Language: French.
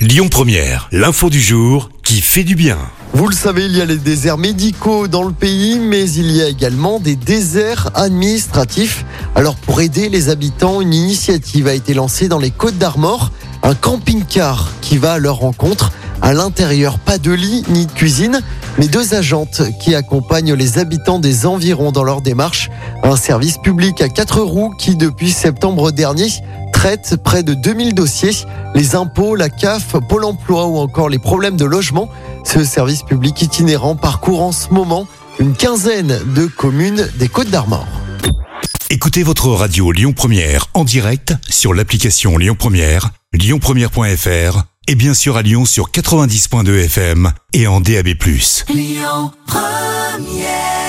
Lyon Première, l'info du jour qui fait du bien. Vous le savez, il y a les déserts médicaux dans le pays, mais il y a également des déserts administratifs. Alors pour aider les habitants, une initiative a été lancée dans les Côtes d'Armor, un camping-car qui va à leur rencontre. À l'intérieur, pas de lit ni de cuisine, mais deux agentes qui accompagnent les habitants des environs dans leur démarche. Un service public à quatre roues qui, depuis septembre dernier, traite près de 2000 dossiers. Les impôts, la CAF, Pôle emploi ou encore les problèmes de logement. Ce service public itinérant parcourt en ce moment une quinzaine de communes des Côtes d'Armor. Écoutez votre radio Lyon Première en direct sur l'application Lyon Première, lyonpremière.fr et bien sûr à Lyon sur 90.2 FM et en DAB+. Lyon Première